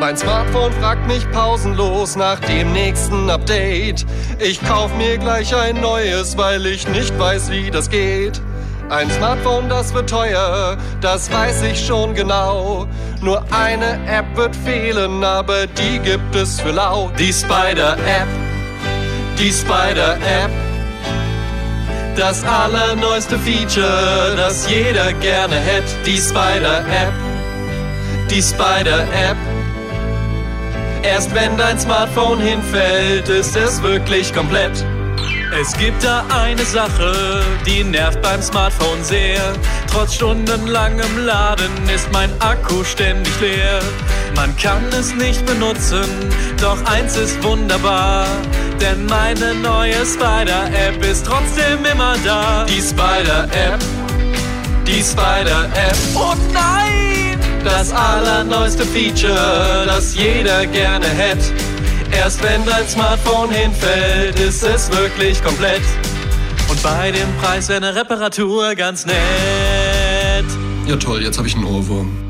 Mein Smartphone fragt mich pausenlos nach dem nächsten Update. Ich kauf mir gleich ein neues, weil ich nicht weiß, wie das geht. Ein Smartphone, das wird teuer, das weiß ich schon genau. Nur eine App wird fehlen, aber die gibt es für lau. Die Spider-App, die Spider-App. Das allerneueste Feature, das jeder gerne hätte. Die Spider-App, die Spider-App. Erst wenn dein Smartphone hinfällt, ist es wirklich komplett. Es gibt da eine Sache, die nervt beim Smartphone sehr. Trotz stundenlangem Laden ist mein Akku ständig leer. Man kann es nicht benutzen, doch eins ist wunderbar. Denn meine neue Spider-App ist trotzdem immer da. Die Spider-App, die Spider-App. Oh nein! Das allerneueste Feature, das jeder gerne hätte. Erst wenn dein Smartphone hinfällt, ist es wirklich komplett. Und bei dem Preis wäre eine Reparatur ganz nett. Ja toll, jetzt habe ich einen Ohrwurm.